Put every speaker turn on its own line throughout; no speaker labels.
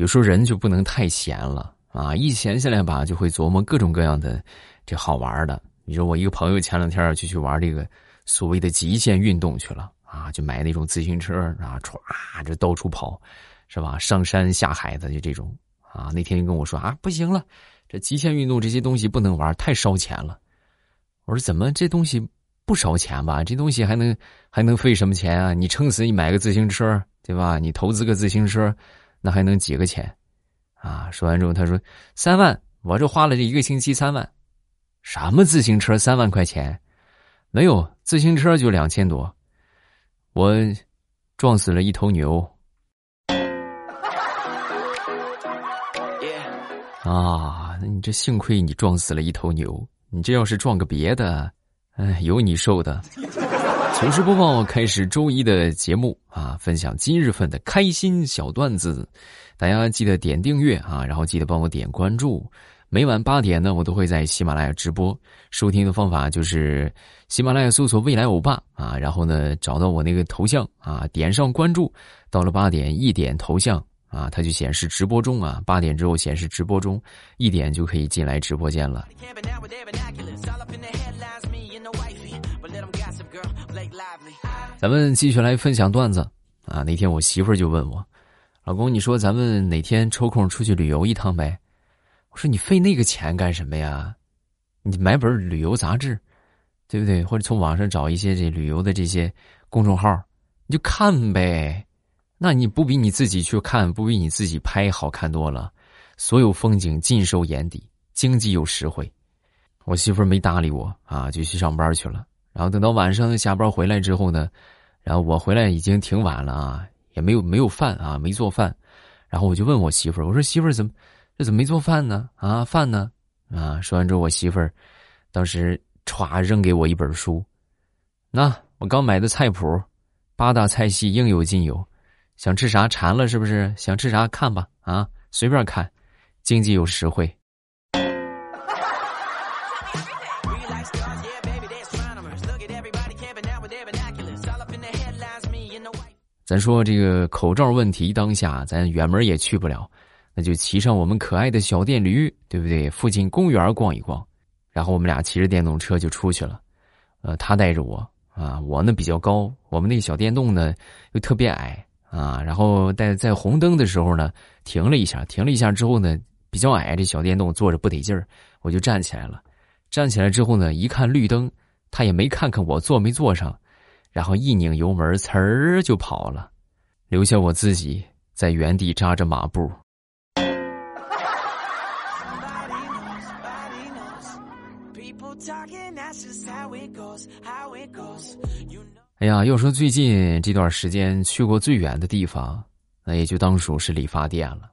有时候人就不能太闲了啊！一闲下来吧，就会琢磨各种各样的这好玩的。你说我一个朋友前两天就去玩这个所谓的极限运动去了啊，就买那种自行车啊，歘这到处跑，是吧？上山下海的就这种啊。那天就跟我说啊，不行了，这极限运动这些东西不能玩，太烧钱了。我说怎么这东西不烧钱吧？这东西还能还能费什么钱啊？你撑死你买个自行车，对吧？你投资个自行车。那还能几个钱，啊！说完之后，他说：“三万，我这花了这一个星期三万，什么自行车三万块钱？没有自行车就两千多，我撞死了一头牛。”啊，那你这幸亏你撞死了一头牛，你这要是撞个别的，哎，有你受的。糗事播报开始周一的节目啊，分享今日份的开心小段子，大家记得点订阅啊，然后记得帮我点关注。每晚八点呢，我都会在喜马拉雅直播，收听的方法就是喜马拉雅搜索“未来欧巴”啊，然后呢找到我那个头像啊，点上关注，到了八点一点头像啊，它就显示直播中啊，八点之后显示直播中，一点就可以进来直播间了。咱们继续来分享段子啊！那天我媳妇儿就问我：“老公，你说咱们哪天抽空出去旅游一趟呗？”我说：“你费那个钱干什么呀？你买本旅游杂志，对不对？或者从网上找一些这旅游的这些公众号，你就看呗。那你不比你自己去看，不比你自己拍好看多了？所有风景尽收眼底，经济又实惠。”我媳妇儿没搭理我啊，就去上班去了。然后等到晚上下班回来之后呢，然后我回来已经挺晚了啊，也没有没有饭啊，没做饭。然后我就问我媳妇儿，我说媳妇儿怎么这怎么没做饭呢？啊，饭呢？啊，说完之后，我媳妇儿当时歘扔给我一本书，那我刚买的菜谱，八大菜系应有尽有，想吃啥馋了是不是？想吃啥看吧，啊，随便看，经济又实惠。咱说这个口罩问题当下，咱远门也去不了，那就骑上我们可爱的小电驴，对不对？附近公园逛一逛，然后我们俩骑着电动车就出去了。呃，他带着我啊，我呢比较高，我们那小电动呢又特别矮啊。然后在在红灯的时候呢，停了一下，停了一下之后呢，比较矮，这小电动坐着不得劲儿，我就站起来了。站起来之后呢，一看绿灯，他也没看看我坐没坐上。然后一拧油门，呲儿就跑了，留下我自己在原地扎着马步。哎呀，要说最近这段时间去过最远的地方，那也就当属是理发店了。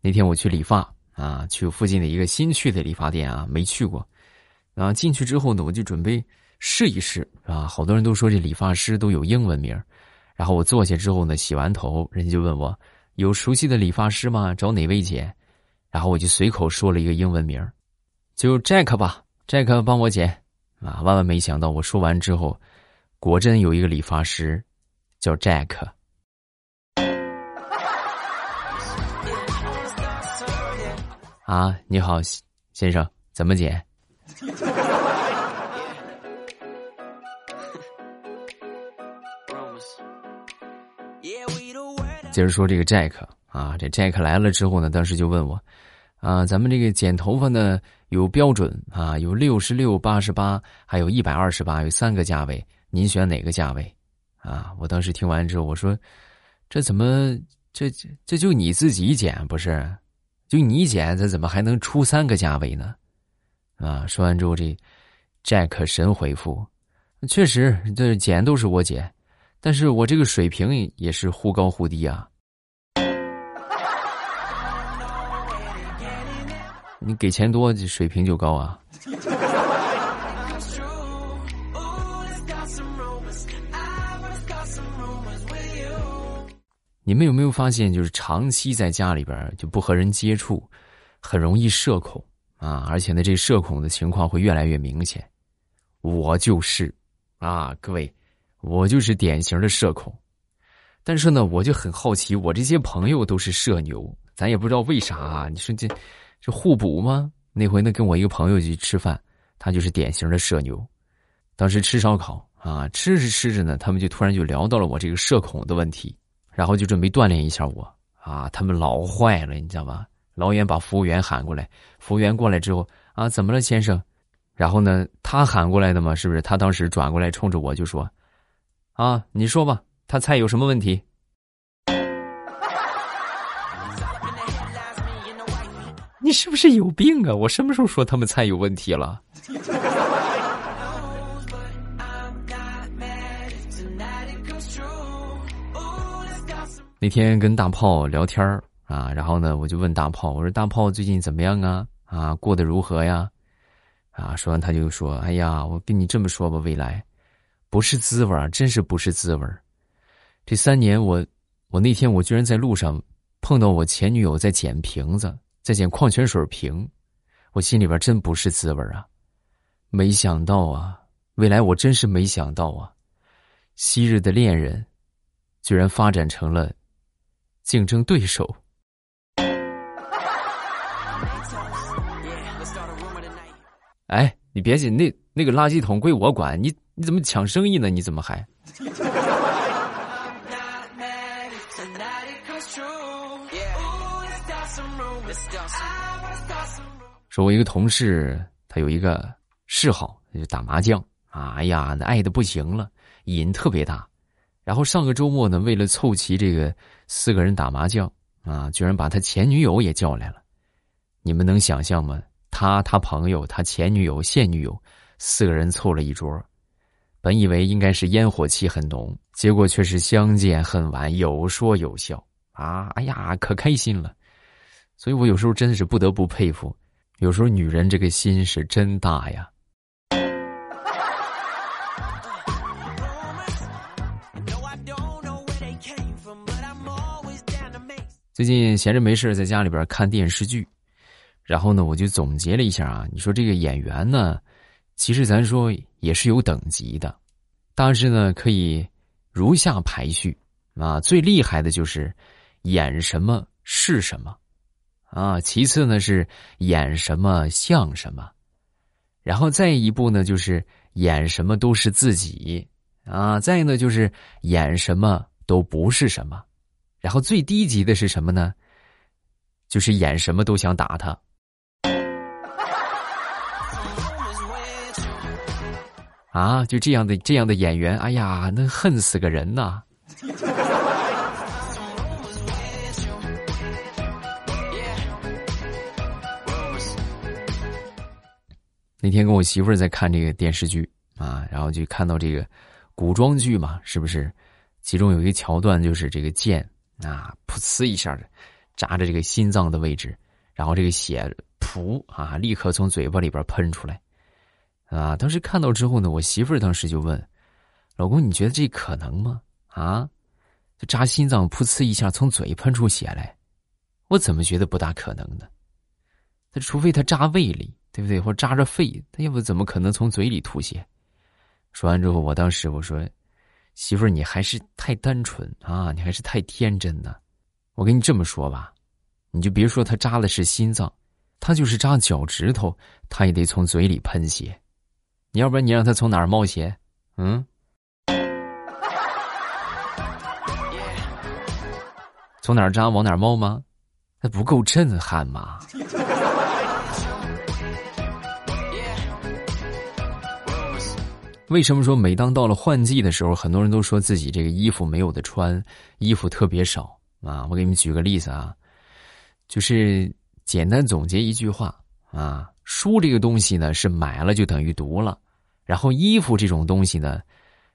那天我去理发啊，去附近的一个新去的理发店啊，没去过。然后进去之后呢，我就准备。试一试啊！好多人都说这理发师都有英文名然后我坐下之后呢，洗完头，人家就问我有熟悉的理发师吗？找哪位剪？然后我就随口说了一个英文名就 Jack 吧，Jack 帮我剪啊！万万没想到，我说完之后，果真有一个理发师叫 Jack。啊，你好，先生，怎么剪？接着说这个 Jack 啊，这 Jack 来了之后呢，当时就问我，啊，咱们这个剪头发呢有标准啊，有六十六、八十八，还有一百二十八，有三个价位，您选哪个价位？啊，我当时听完之后，我说，这怎么这这就你自己剪不是？就你剪，这怎么还能出三个价位呢？啊，说完之后，这 Jack 神回复，确实，这剪都是我剪。但是我这个水平也是忽高忽低啊！你给钱多，水平就高啊！你们有没有发现，就是长期在家里边就不和人接触，很容易社恐啊！而且呢，这社恐的情况会越来越明显。我就是啊，各位。我就是典型的社恐，但是呢，我就很好奇，我这些朋友都是社牛咱也不知道为啥啊。你说这这互补吗？那回呢，跟我一个朋友去吃饭，他就是典型的社牛。当时吃烧烤啊，吃着吃着呢，他们就突然就聊到了我这个社恐的问题，然后就准备锻炼一下我啊。他们老坏了，你知道吧？老远把服务员喊过来，服务员过来之后啊，怎么了，先生？然后呢，他喊过来的嘛，是不是？他当时转过来冲着我就说：“啊，你说吧，他菜有什么问题？”是不是有病啊？我什么时候说他们菜有问题了？那天跟大炮聊天啊，然后呢，我就问大炮，我说：“大炮最近怎么样啊？啊，过得如何呀？”啊，说完他就说：“哎呀，我跟你这么说吧，未来不是滋味儿真是不是滋味儿这三年，我我那天我居然在路上碰到我前女友在捡瓶子。”再捡矿泉水瓶，我心里边真不是滋味啊！没想到啊，未来我真是没想到啊，昔日的恋人，居然发展成了竞争对手。哎，你别紧，那那个垃圾桶归我管，你你怎么抢生意呢？你怎么还？说，我一个同事，他有一个嗜好，就打麻将啊。哎呀，那爱的不行了，瘾特别大。然后上个周末呢，为了凑齐这个四个人打麻将啊，居然把他前女友也叫来了。你们能想象吗？他、他朋友、他前女友、现女友，四个人凑了一桌。本以为应该是烟火气很浓，结果却是相见恨晚，有说有笑啊！哎呀，可开心了。所以我有时候真的是不得不佩服。有时候女人这个心是真大呀。最近闲着没事在家里边看电视剧，然后呢，我就总结了一下啊，你说这个演员呢，其实咱说也是有等级的，大致呢可以如下排序啊，最厉害的就是演什么是什么。啊，其次呢是演什么像什么，然后再一步呢就是演什么都是自己啊，再呢就是演什么都不是什么，然后最低级的是什么呢？就是演什么都想打他。啊，就这样的这样的演员，哎呀，那恨死个人呐！那天跟我媳妇儿在看这个电视剧啊，然后就看到这个古装剧嘛，是不是？其中有一个桥段就是这个剑啊，噗呲一下的扎着这个心脏的位置，然后这个血噗啊，立刻从嘴巴里边喷出来啊！当时看到之后呢，我媳妇儿当时就问：“老公，你觉得这可能吗？啊，就扎心脏噗呲一下从嘴喷出血来，我怎么觉得不大可能呢？那除非他扎胃里。”对不对？或扎着肺，他要不怎么可能从嘴里吐血？说完之后，我当时我说：“媳妇儿，你还是太单纯啊，你还是太天真呢。我跟你这么说吧，你就别说他扎的是心脏，他就是扎脚趾头，他也得从嘴里喷血。你要不然你让他从哪儿冒血？嗯？从哪儿扎往哪儿冒吗？那不够震撼吗？”为什么说每当到了换季的时候，很多人都说自己这个衣服没有的穿，衣服特别少啊？我给你们举个例子啊，就是简单总结一句话啊：书这个东西呢是买了就等于读了，然后衣服这种东西呢，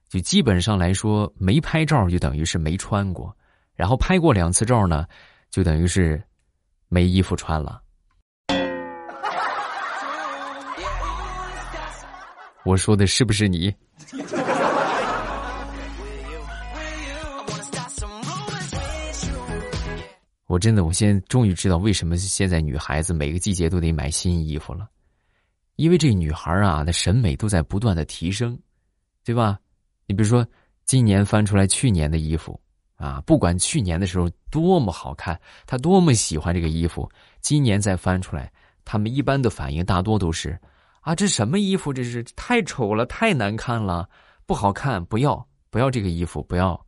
就基本上来说没拍照就等于是没穿过，然后拍过两次照呢，就等于是没衣服穿了。我说的是不是你？我真的，我现在终于知道为什么现在女孩子每个季节都得买新衣服了，因为这女孩啊，的审美都在不断的提升，对吧？你比如说，今年翻出来去年的衣服啊，不管去年的时候多么好看，她多么喜欢这个衣服，今年再翻出来，他们一般的反应大多都是：啊，这什么衣服？这是太丑了，太难看了，不好看，不要，不要这个衣服，不要。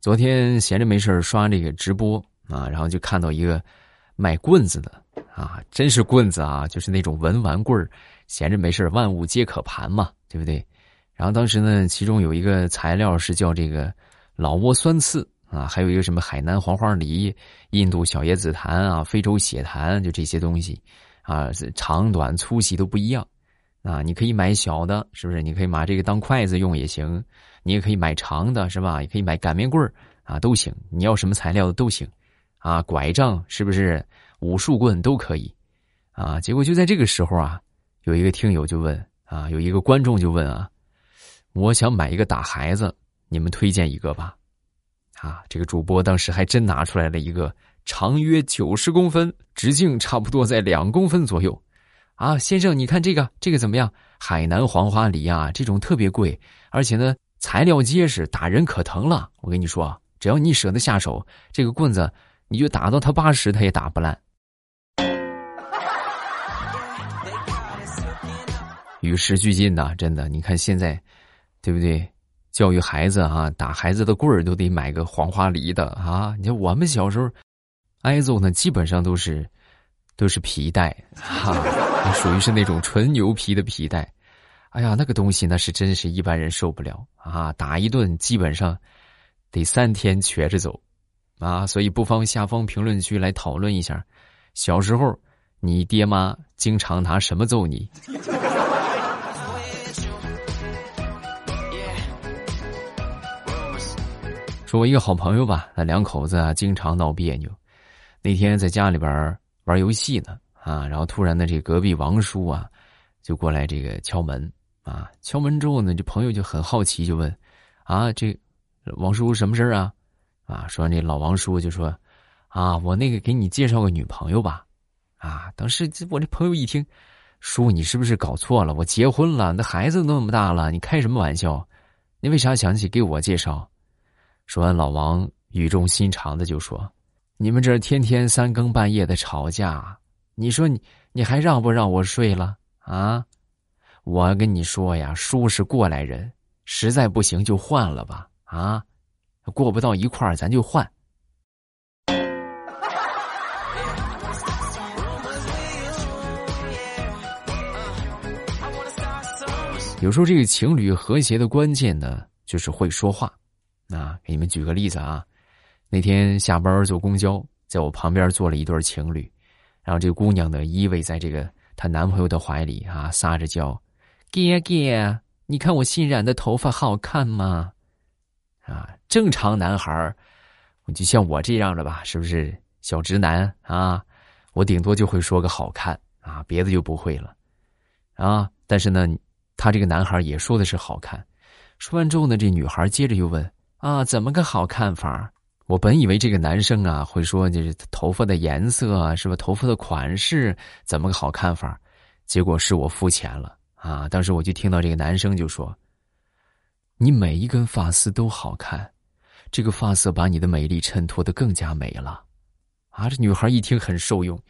昨天闲着没事刷这个直播啊，然后就看到一个卖棍子的啊，真是棍子啊，就是那种文玩棍儿。闲着没事万物皆可盘嘛，对不对？然后当时呢，其中有一个材料是叫这个老挝酸刺啊，还有一个什么海南黄花梨、印度小叶紫檀啊、非洲血檀，就这些东西啊，长短粗细都不一样啊。你可以买小的，是不是？你可以把这个当筷子用也行。你也可以买长的，是吧？也可以买擀面棍儿啊，都行。你要什么材料的都行，啊，拐杖是不是？武术棍都可以，啊。结果就在这个时候啊，有一个听友就问啊，有一个观众就问啊，我想买一个打孩子，你们推荐一个吧？啊，这个主播当时还真拿出来了一个长约九十公分，直径差不多在两公分左右，啊，先生，你看这个，这个怎么样？海南黄花梨啊，这种特别贵，而且呢。材料结实，打人可疼了。我跟你说，只要你舍得下手，这个棍子你就打到他八十，他也打不烂。与时俱进呐，真的，你看现在，对不对？教育孩子啊，打孩子的棍儿都得买个黄花梨的啊。你看我们小时候挨揍呢，基本上都是都是皮带，哈，属于是那种纯牛皮的皮带。哎呀，那个东西那是真是一般人受不了啊！打一顿基本上得三天瘸着走啊！所以不妨下方评论区来讨论一下，小时候你爹妈经常拿什么揍你？说我一个好朋友吧，那两口子啊经常闹别扭。那天在家里边玩游戏呢啊，然后突然呢，这隔壁王叔啊就过来这个敲门。啊！敲门之后呢，这朋友就很好奇，就问：“啊，这王叔什么事儿啊？”啊，说那老王叔就说：“啊，我那个给你介绍个女朋友吧。”啊，当时我这朋友一听，叔，你是不是搞错了？我结婚了，那孩子都那么大了，你开什么玩笑？你为啥想起给我介绍？说完，老王语重心长的就说：“你们这天天三更半夜的吵架，你说你你还让不让我睡了啊？”我跟你说呀，叔是过来人，实在不行就换了吧。啊，过不到一块儿，咱就换。有时候这个情侣和谐的关键呢，就是会说话。啊，给你们举个例子啊，那天下班坐公交，在我旁边坐了一对情侣，然后这个姑娘呢依偎在这个她男朋友的怀里啊，撒着娇。哥哥，你看我新染的头发好看吗？啊，正常男孩儿，就像我这样的吧，是不是小直男啊？我顶多就会说个好看啊，别的就不会了啊。但是呢，他这个男孩也说的是好看。说完之后呢，这女孩接着又问啊，怎么个好看法？我本以为这个男生啊会说，就是头发的颜色啊，是吧？头发的款式怎么个好看法？结果是我肤浅了。啊！当时我就听到这个男生就说：“你每一根发丝都好看，这个发色把你的美丽衬托的更加美了。”啊！这女孩一听很受用。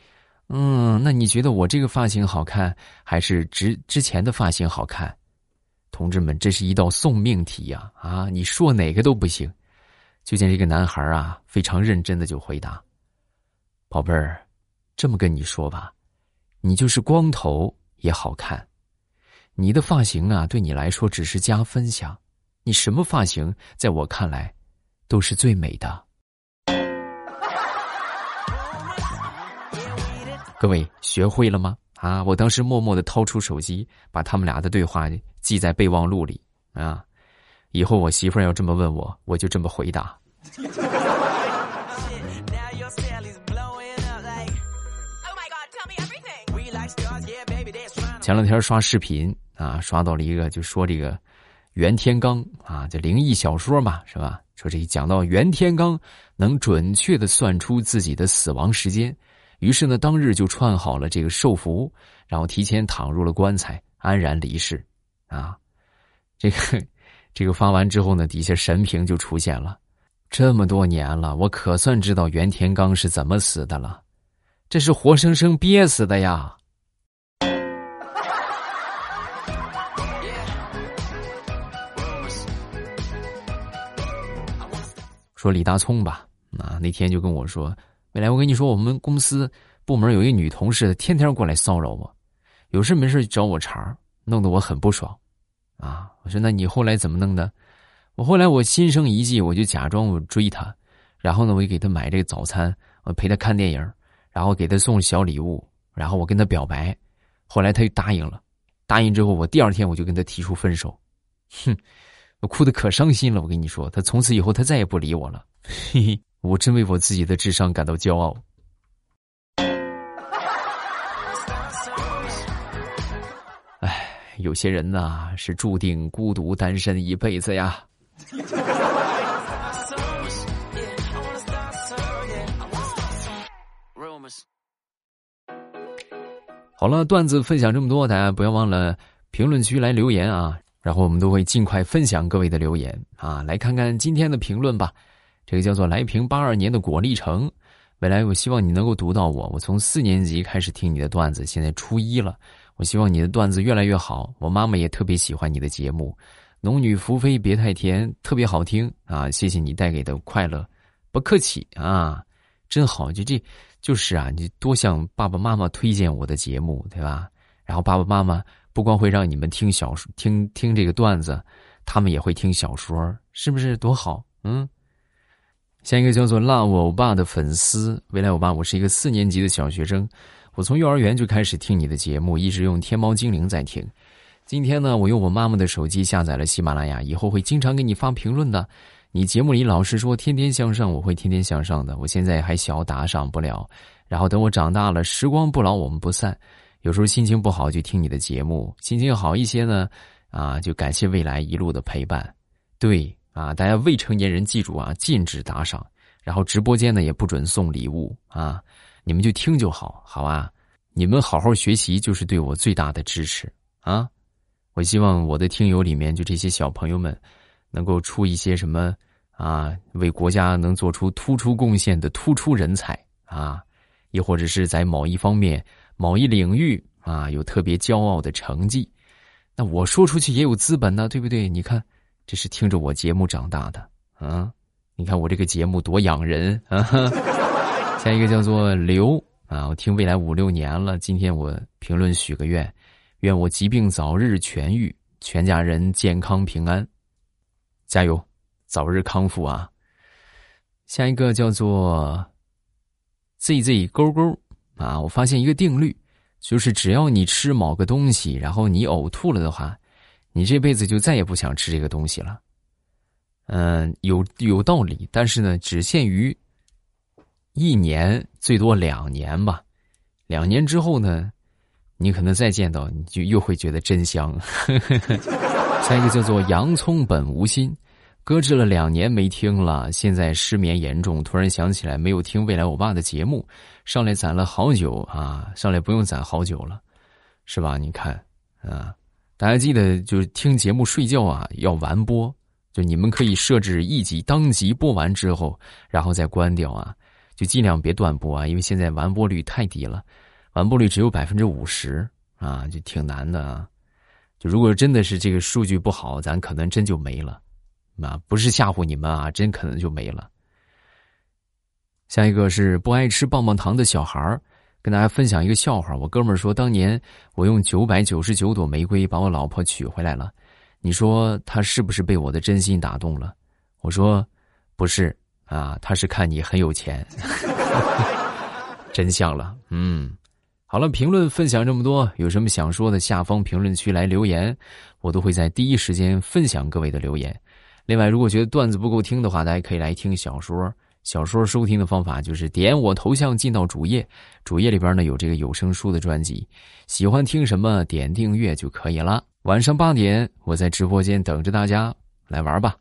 嗯，那你觉得我这个发型好看，还是之之前的发型好看？同志们，这是一道送命题呀！啊，你说哪个都不行。就见这个男孩啊，非常认真的就回答：“宝贝儿，这么跟你说吧，你就是光头也好看。”你的发型啊，对你来说只是加分项。你什么发型，在我看来，都是最美的。各位学会了吗？啊，我当时默默的掏出手机，把他们俩的对话记在备忘录里啊。以后我媳妇儿要这么问我，我就这么回答。前两天刷视频啊，刷到了一个，就说这个袁天罡啊，这灵异小说嘛，是吧？说这一讲到袁天罡能准确的算出自己的死亡时间，于是呢，当日就串好了这个寿服，然后提前躺入了棺材，安然离世。啊，这个这个发完之后呢，底下神评就出现了。这么多年了，我可算知道袁天罡是怎么死的了，这是活生生憋死的呀！说李大聪吧，啊，那天就跟我说，未来我跟你说，我们公司部门有一女同事，天天过来骚扰我，有事没事找我茬弄得我很不爽，啊，我说那你后来怎么弄的？我后来我心生一计，我就假装我追她，然后呢，我就给她买这个早餐，我陪她看电影，然后给她送小礼物，然后我跟她表白，后来她就答应了，答应之后，我第二天我就跟她提出分手，哼，我哭得可伤心了。我跟你说，她从此以后她再也不理我了，嘿嘿，我真为我自己的智商感到骄傲。有些人呐是注定孤独单身一辈子呀。好了，段子分享这么多，大家不要忘了评论区来留言啊，然后我们都会尽快分享各位的留言啊。来看看今天的评论吧，这个叫做来平八二年的果粒橙，未来我希望你能够读到我，我从四年级开始听你的段子，现在初一了，我希望你的段子越来越好，我妈妈也特别喜欢你的节目。农女福妃别太甜，特别好听啊！谢谢你带给的快乐，不客气啊，真好。就这，就是啊，你多向爸爸妈妈推荐我的节目，对吧？然后爸爸妈妈不光会让你们听小说，听听这个段子，他们也会听小说，是不是多好？嗯。下一个叫做 Love 欧巴的粉丝，未来欧巴，我是一个四年级的小学生，我从幼儿园就开始听你的节目，一直用天猫精灵在听。今天呢，我用我妈妈的手机下载了喜马拉雅，以后会经常给你发评论的。你节目里老是说天天向上，我会天天向上的。我现在还小，打赏不了。然后等我长大了，时光不老，我们不散。有时候心情不好就听你的节目，心情好一些呢，啊，就感谢未来一路的陪伴。对啊，大家未成年人记住啊，禁止打赏。然后直播间呢也不准送礼物啊，你们就听就好，好吧？你们好好学习就是对我最大的支持啊。我希望我的听友里面，就这些小朋友们，能够出一些什么啊，为国家能做出突出贡献的突出人才啊，亦或者是在某一方面、某一领域啊有特别骄傲的成绩，那我说出去也有资本呢，对不对？你看，这是听着我节目长大的啊，你看我这个节目多养人啊！下一个叫做刘啊，我听未来五六年了，今天我评论许个愿。愿我疾病早日痊愈，全家人健康平安，加油，早日康复啊！下一个叫做 “zz 勾勾”啊，我发现一个定律，就是只要你吃某个东西，然后你呕吐了的话，你这辈子就再也不想吃这个东西了。嗯，有有道理，但是呢，只限于一年，最多两年吧。两年之后呢？你可能再见到，你就又会觉得真香。下一个叫做“洋葱本无心”，搁置了两年没听了，现在失眠严重，突然想起来没有听未来我爸的节目，上来攒了好久啊，上来不用攒好久了，是吧？你看啊，大家记得就是听节目睡觉啊要完播，就你们可以设置一集当集播完之后，然后再关掉啊，就尽量别断播啊，因为现在完播率太低了。完播率只有百分之五十啊，就挺难的啊。就如果真的是这个数据不好，咱可能真就没了。啊，不是吓唬你们啊，真可能就没了。下一个是不爱吃棒棒糖的小孩儿跟大家分享一个笑话。我哥们儿说，当年我用九百九十九朵玫瑰把我老婆娶回来了，你说他是不是被我的真心打动了？我说不是啊，他是看你很有钱。真相了，嗯。好了，评论分享这么多，有什么想说的，下方评论区来留言，我都会在第一时间分享各位的留言。另外，如果觉得段子不够听的话，大家可以来听小说。小说收听的方法就是点我头像进到主页，主页里边呢有这个有声书的专辑，喜欢听什么点订阅就可以了。晚上八点，我在直播间等着大家来玩吧。